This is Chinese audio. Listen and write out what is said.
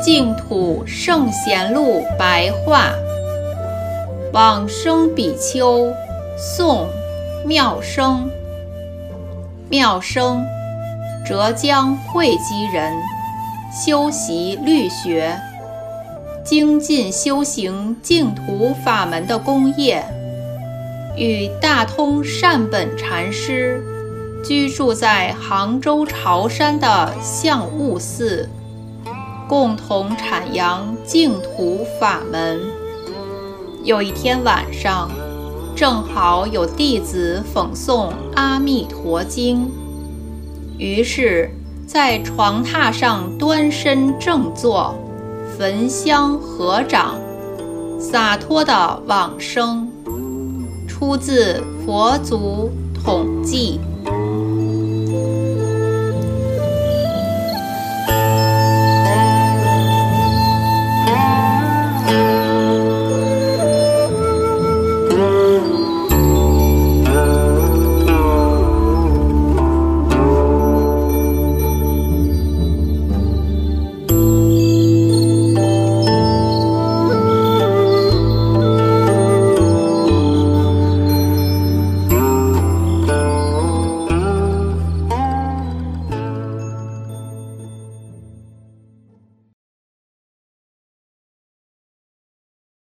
净土圣贤录白话，往生比丘，宋，妙生。妙生，浙江会稽人，修习律学，精进修行净土法门的功业，与大通善本禅师居住在杭州潮山的象悟寺。共同阐扬净土法门。有一天晚上，正好有弟子讽诵《阿弥陀经》，于是，在床榻上端身正坐，焚香合掌，洒脱的往生。出自《佛祖统记》。